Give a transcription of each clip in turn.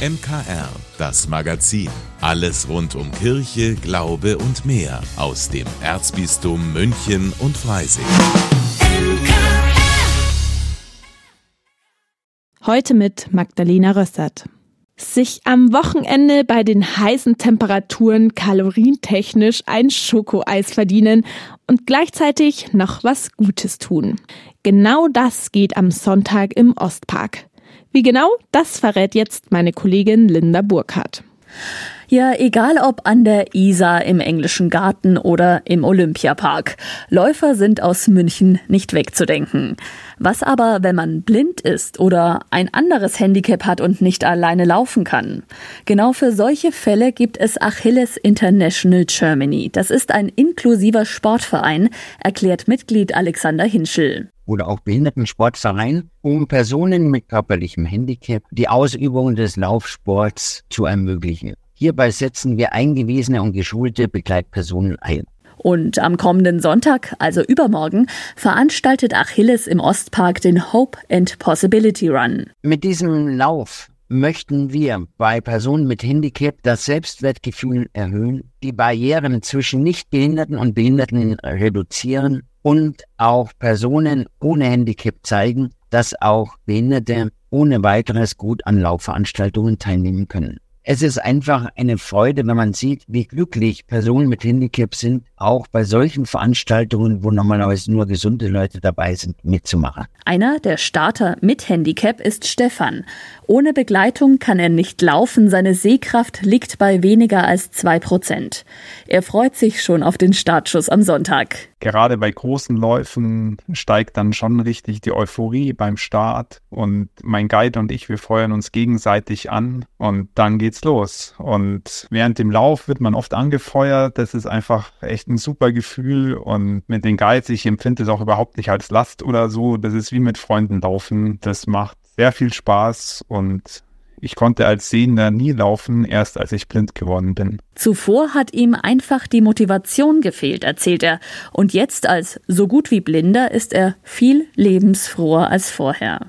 MKR, das Magazin. Alles rund um Kirche, Glaube und mehr aus dem Erzbistum München und Freising. Heute mit Magdalena Rössert. Sich am Wochenende bei den heißen Temperaturen kalorientechnisch ein Schokoeis verdienen und gleichzeitig noch was Gutes tun. Genau das geht am Sonntag im Ostpark. Wie genau, das verrät jetzt meine Kollegin Linda Burkhardt. Ja, egal ob an der Isar, im englischen Garten oder im Olympiapark. Läufer sind aus München nicht wegzudenken. Was aber, wenn man blind ist oder ein anderes Handicap hat und nicht alleine laufen kann? Genau für solche Fälle gibt es Achilles International Germany. Das ist ein inklusiver Sportverein, erklärt Mitglied Alexander Hinschel oder auch Behindertensportverein, um Personen mit körperlichem Handicap die Ausübung des Laufsports zu ermöglichen. Hierbei setzen wir eingewiesene und geschulte Begleitpersonen ein. Und am kommenden Sonntag, also übermorgen, veranstaltet Achilles im Ostpark den Hope and Possibility Run. Mit diesem Lauf möchten wir bei Personen mit Handicap das Selbstwertgefühl erhöhen, die Barrieren zwischen Nichtbehinderten und Behinderten reduzieren und auch Personen ohne Handicap zeigen, dass auch Behinderte ohne weiteres gut an Laufveranstaltungen teilnehmen können. Es ist einfach eine Freude, wenn man sieht, wie glücklich Personen mit Handicap sind, auch bei solchen Veranstaltungen, wo normalerweise nur gesunde Leute dabei sind, mitzumachen. Einer der Starter mit Handicap ist Stefan. Ohne Begleitung kann er nicht laufen, seine Sehkraft liegt bei weniger als zwei Prozent. Er freut sich schon auf den Startschuss am Sonntag gerade bei großen Läufen steigt dann schon richtig die Euphorie beim Start und mein Guide und ich, wir feuern uns gegenseitig an und dann geht's los. Und während dem Lauf wird man oft angefeuert. Das ist einfach echt ein super Gefühl und mit den Guides, ich empfinde es auch überhaupt nicht als Last oder so. Das ist wie mit Freunden laufen. Das macht sehr viel Spaß und ich konnte als Sehender nie laufen, erst als ich blind geworden bin. Zuvor hat ihm einfach die Motivation gefehlt, erzählt er. Und jetzt als so gut wie Blinder ist er viel lebensfroher als vorher.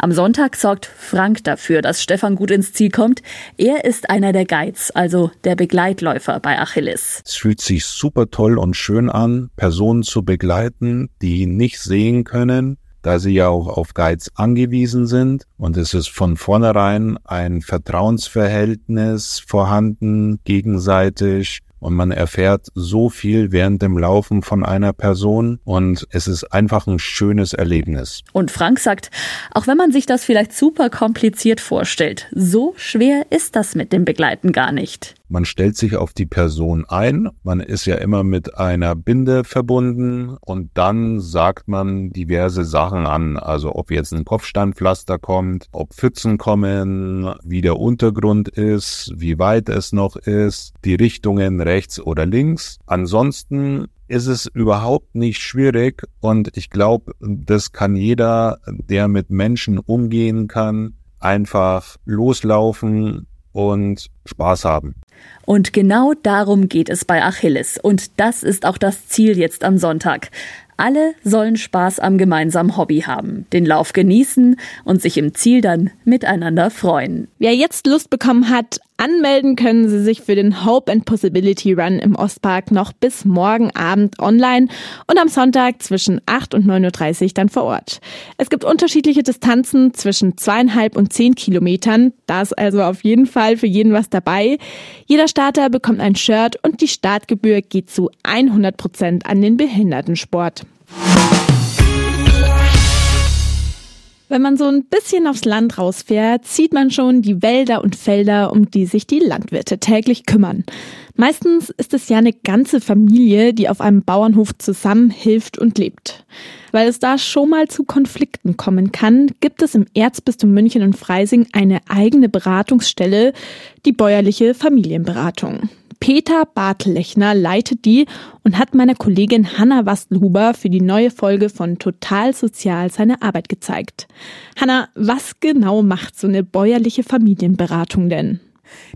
Am Sonntag sorgt Frank dafür, dass Stefan gut ins Ziel kommt. Er ist einer der Guides, also der Begleitläufer bei Achilles. Es fühlt sich super toll und schön an, Personen zu begleiten, die nicht sehen können, da sie ja auch auf Guides angewiesen sind. Und es ist von vornherein ein Vertrauensverhältnis vorhanden, gegenseitig. Und man erfährt so viel während dem Laufen von einer Person und es ist einfach ein schönes Erlebnis. Und Frank sagt, auch wenn man sich das vielleicht super kompliziert vorstellt, so schwer ist das mit dem Begleiten gar nicht. Man stellt sich auf die Person ein, man ist ja immer mit einer Binde verbunden und dann sagt man diverse Sachen an, also ob jetzt ein Kopfsteinpflaster kommt, ob Pfützen kommen, wie der Untergrund ist, wie weit es noch ist, die Richtungen rechts oder links. Ansonsten ist es überhaupt nicht schwierig und ich glaube, das kann jeder, der mit Menschen umgehen kann, einfach loslaufen und Spaß haben. Und genau darum geht es bei Achilles. Und das ist auch das Ziel jetzt am Sonntag. Alle sollen Spaß am gemeinsamen Hobby haben, den Lauf genießen und sich im Ziel dann miteinander freuen. Wer jetzt Lust bekommen hat, anmelden können Sie sich für den Hope and Possibility Run im Ostpark noch bis morgen Abend online und am Sonntag zwischen 8 und 9.30 Uhr dann vor Ort. Es gibt unterschiedliche Distanzen zwischen zweieinhalb und zehn Kilometern. Da ist also auf jeden Fall für jeden was dabei. Jeder Starter bekommt ein Shirt und die Startgebühr geht zu 100 Prozent an den Behindertensport. Wenn man so ein bisschen aufs Land rausfährt, sieht man schon die Wälder und Felder, um die sich die Landwirte täglich kümmern. Meistens ist es ja eine ganze Familie, die auf einem Bauernhof zusammenhilft und lebt. Weil es da schon mal zu Konflikten kommen kann, gibt es im Erzbistum München und Freising eine eigene Beratungsstelle, die bäuerliche Familienberatung. Peter Bartlechner leitet die und hat meiner Kollegin Hanna Wastelhuber für die neue Folge von Total Sozial seine Arbeit gezeigt. Hanna, was genau macht so eine bäuerliche Familienberatung denn?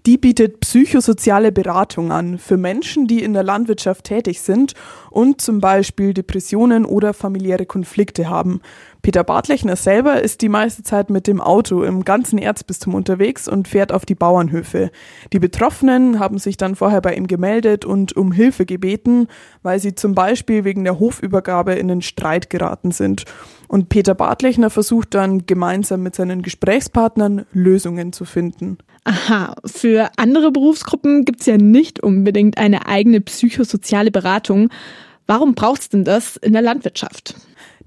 Die bietet psychosoziale Beratung an für Menschen, die in der Landwirtschaft tätig sind und zum Beispiel Depressionen oder familiäre Konflikte haben. Peter Bartlechner selber ist die meiste Zeit mit dem Auto im ganzen Erzbistum unterwegs und fährt auf die Bauernhöfe. Die Betroffenen haben sich dann vorher bei ihm gemeldet und um Hilfe gebeten, weil sie zum Beispiel wegen der Hofübergabe in den Streit geraten sind. Und Peter Bartlechner versucht dann gemeinsam mit seinen Gesprächspartnern Lösungen zu finden. Aha, für andere Berufsgruppen gibt's ja nicht unbedingt eine eigene psychosoziale Beratung. Warum braucht's denn das in der Landwirtschaft?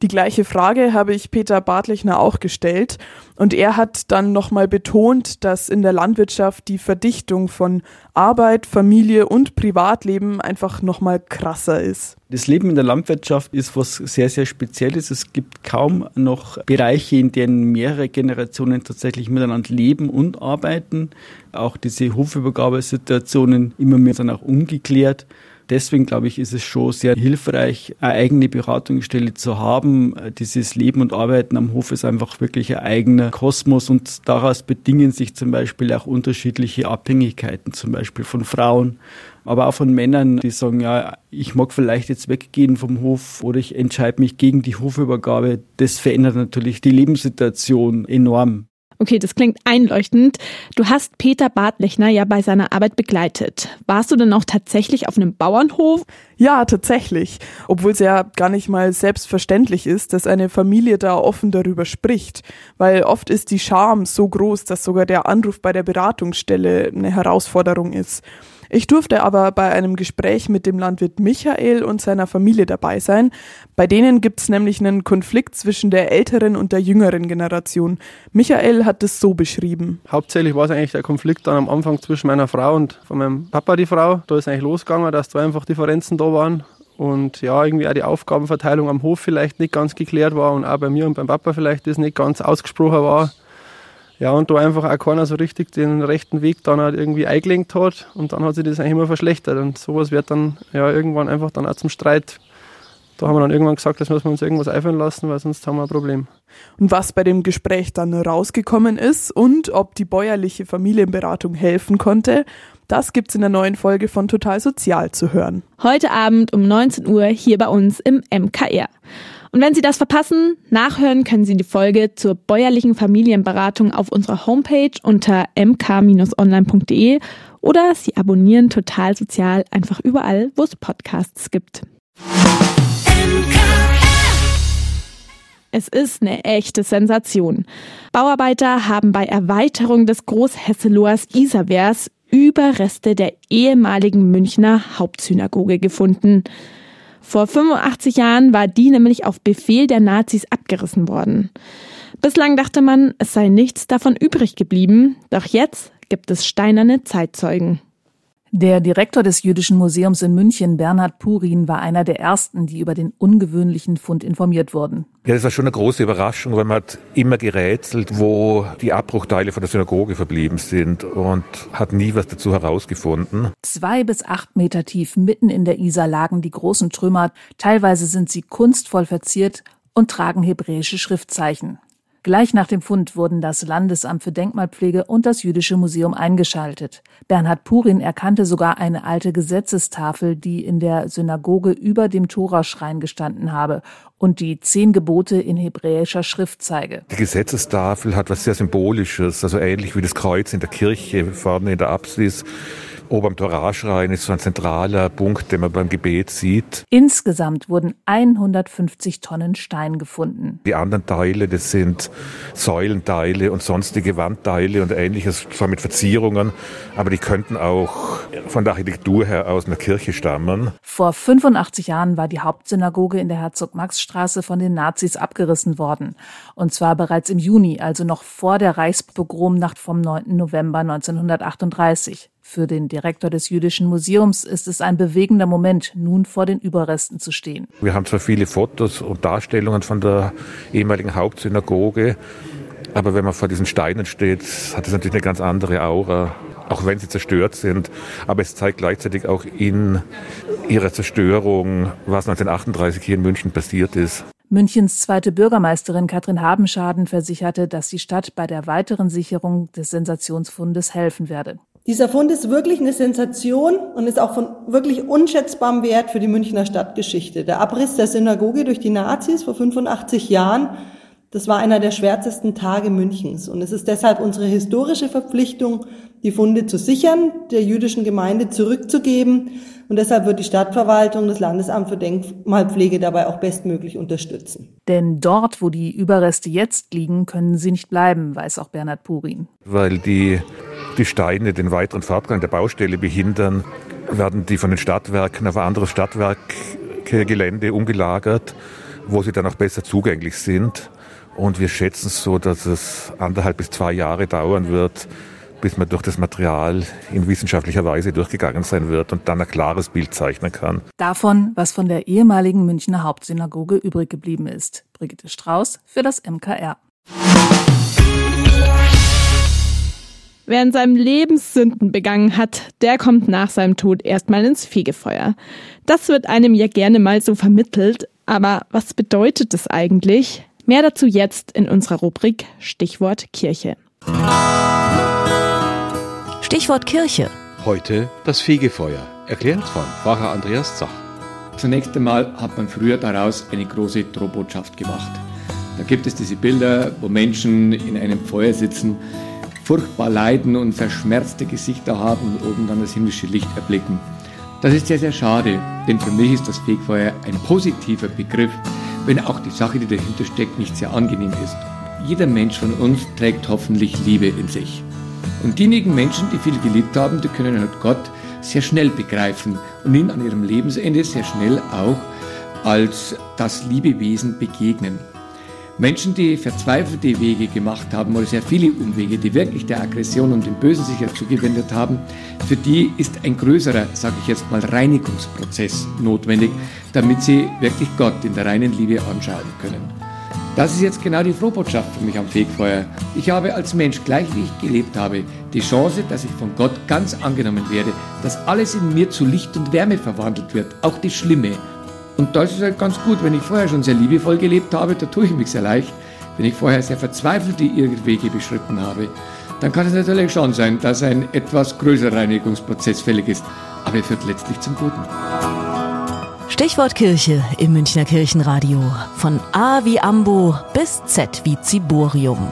Die gleiche Frage habe ich Peter Bartlechner auch gestellt und er hat dann nochmal betont, dass in der Landwirtschaft die Verdichtung von Arbeit, Familie und Privatleben einfach nochmal krasser ist. Das Leben in der Landwirtschaft ist was sehr, sehr Spezielles. Es gibt kaum noch Bereiche, in denen mehrere Generationen tatsächlich miteinander leben und arbeiten. Auch diese Hofübergabesituationen immer mehr sind auch ungeklärt. Deswegen glaube ich, ist es schon sehr hilfreich, eine eigene Beratungsstelle zu haben. Dieses Leben und Arbeiten am Hof ist einfach wirklich ein eigener Kosmos und daraus bedingen sich zum Beispiel auch unterschiedliche Abhängigkeiten, zum Beispiel von Frauen, aber auch von Männern, die sagen, ja, ich mag vielleicht jetzt weggehen vom Hof oder ich entscheide mich gegen die Hofübergabe. Das verändert natürlich die Lebenssituation enorm. Okay, das klingt einleuchtend. Du hast Peter Bartlechner ja bei seiner Arbeit begleitet. Warst du denn auch tatsächlich auf einem Bauernhof? Ja, tatsächlich. Obwohl es ja gar nicht mal selbstverständlich ist, dass eine Familie da offen darüber spricht. Weil oft ist die Scham so groß, dass sogar der Anruf bei der Beratungsstelle eine Herausforderung ist. Ich durfte aber bei einem Gespräch mit dem Landwirt Michael und seiner Familie dabei sein. Bei denen gibt es nämlich einen Konflikt zwischen der älteren und der jüngeren Generation. Michael hat es so beschrieben. Hauptsächlich war es eigentlich der Konflikt dann am Anfang zwischen meiner Frau und von meinem Papa die Frau. Da ist eigentlich losgegangen, dass da einfach Differenzen da waren und ja, irgendwie auch die Aufgabenverteilung am Hof vielleicht nicht ganz geklärt war und auch bei mir und beim Papa vielleicht das nicht ganz ausgesprochen war. Ja, und da einfach auch keiner so richtig den rechten Weg dann halt irgendwie eingelenkt hat und dann hat sich das eigentlich immer verschlechtert und sowas wird dann ja irgendwann einfach dann auch zum Streit. Da haben wir dann irgendwann gesagt, das müssen wir uns irgendwas einfallen lassen, weil sonst haben wir ein Problem. Und was bei dem Gespräch dann rausgekommen ist und ob die bäuerliche Familienberatung helfen konnte, das gibt's in der neuen Folge von Total Sozial zu hören. Heute Abend um 19 Uhr hier bei uns im MKR. Und wenn Sie das verpassen, nachhören können Sie die Folge zur bäuerlichen Familienberatung auf unserer Homepage unter mk-online.de oder Sie abonnieren Total Sozial einfach überall, wo es Podcasts gibt. Es ist eine echte Sensation. Bauarbeiter haben bei Erweiterung des Großhesseloers Isarwehrs Überreste der ehemaligen Münchner Hauptsynagoge gefunden. Vor 85 Jahren war die nämlich auf Befehl der Nazis abgerissen worden. Bislang dachte man, es sei nichts davon übrig geblieben, doch jetzt gibt es steinerne Zeitzeugen. Der Direktor des Jüdischen Museums in München, Bernhard Purin, war einer der ersten, die über den ungewöhnlichen Fund informiert wurden. Ja, das war schon eine große Überraschung, weil man hat immer gerätselt, wo die Abbruchteile von der Synagoge verblieben sind und hat nie was dazu herausgefunden. Zwei bis acht Meter tief mitten in der Isar lagen die großen Trümmer. Teilweise sind sie kunstvoll verziert und tragen hebräische Schriftzeichen. Gleich nach dem Fund wurden das Landesamt für Denkmalpflege und das Jüdische Museum eingeschaltet. Bernhard Purin erkannte sogar eine alte Gesetzestafel, die in der Synagoge über dem Toraschrein gestanden habe und die zehn Gebote in hebräischer Schrift zeige. Die Gesetzestafel hat was sehr Symbolisches, also ähnlich wie das Kreuz in der Kirche vorne in der Apsis Ober am Toraschrein ist so ein zentraler Punkt, den man beim Gebet sieht. Insgesamt wurden 150 Tonnen Stein gefunden. Die anderen Teile, das sind Säulenteile und sonstige Wandteile und ähnliches, zwar mit Verzierungen, aber die könnten auch von der Architektur her aus einer Kirche stammen. Vor 85 Jahren war die Hauptsynagoge in der Herzog-Max-Straße von den Nazis abgerissen worden. Und zwar bereits im Juni, also noch vor der Reichspogromnacht vom 9. November 1938. Für den Direktor des Jüdischen Museums ist es ein bewegender Moment, nun vor den Überresten zu stehen. Wir haben zwar viele Fotos und Darstellungen von der ehemaligen Hauptsynagoge, aber wenn man vor diesen Steinen steht, hat es natürlich eine ganz andere Aura, auch wenn sie zerstört sind. Aber es zeigt gleichzeitig auch in ihrer Zerstörung, was 1938 hier in München passiert ist. Münchens zweite Bürgermeisterin Katrin Habenschaden versicherte, dass die Stadt bei der weiteren Sicherung des Sensationsfundes helfen werde. Dieser Fund ist wirklich eine Sensation und ist auch von wirklich unschätzbarem Wert für die Münchner Stadtgeschichte. Der Abriss der Synagoge durch die Nazis vor 85 Jahren, das war einer der schwärzesten Tage Münchens. Und es ist deshalb unsere historische Verpflichtung, die Funde zu sichern, der jüdischen Gemeinde zurückzugeben. Und deshalb wird die Stadtverwaltung, das Landesamt für Denkmalpflege dabei auch bestmöglich unterstützen. Denn dort, wo die Überreste jetzt liegen, können sie nicht bleiben, weiß auch Bernhard Purin. Weil die die Steine den weiteren Fortgang der Baustelle behindern, werden die von den Stadtwerken auf ein anderes Stadtwerkgelände umgelagert, wo sie dann auch besser zugänglich sind. Und wir schätzen es so, dass es anderthalb bis zwei Jahre dauern wird, bis man durch das Material in wissenschaftlicher Weise durchgegangen sein wird und dann ein klares Bild zeichnen kann. Davon, was von der ehemaligen Münchner Hauptsynagoge übrig geblieben ist. Brigitte Strauß für das MKR. Wer in seinem Leben Sünden begangen hat, der kommt nach seinem Tod erstmal ins Fegefeuer. Das wird einem ja gerne mal so vermittelt, aber was bedeutet das eigentlich? Mehr dazu jetzt in unserer Rubrik Stichwort Kirche. Stichwort Kirche. Heute das Fegefeuer, erklärt von Pfarrer Andreas Zach. Zunächst einmal hat man früher daraus eine große Drohbotschaft gemacht. Da gibt es diese Bilder, wo Menschen in einem Feuer sitzen furchtbar leiden und verschmerzte Gesichter haben und oben dann das himmlische Licht erblicken. Das ist sehr, sehr schade, denn für mich ist das Fegfeuer ein positiver Begriff, wenn auch die Sache, die dahinter steckt, nicht sehr angenehm ist. Jeder Mensch von uns trägt hoffentlich Liebe in sich. Und diejenigen Menschen, die viel geliebt haben, die können halt Gott sehr schnell begreifen und ihn an ihrem Lebensende sehr schnell auch als das Liebewesen begegnen. Menschen, die verzweifelte Wege gemacht haben oder sehr viele Umwege, die wirklich der Aggression und dem Bösen sich ja zugewendet haben, für die ist ein größerer, sage ich jetzt mal, Reinigungsprozess notwendig, damit sie wirklich Gott in der reinen Liebe anschauen können. Das ist jetzt genau die Frohbotschaft für mich am Fegfeuer. Ich habe als Mensch, gleich wie ich gelebt habe, die Chance, dass ich von Gott ganz angenommen werde, dass alles in mir zu Licht und Wärme verwandelt wird, auch das Schlimme. Und das ist halt ganz gut, wenn ich vorher schon sehr liebevoll gelebt habe, da tue ich mich sehr leicht. Wenn ich vorher sehr verzweifelte Irrwege beschritten habe, dann kann es natürlich schon sein, dass ein etwas größerer Reinigungsprozess fällig ist. Aber er führt letztlich zum Guten. Stichwort Kirche im Münchner Kirchenradio. Von A wie Ambo bis Z wie Ziborium.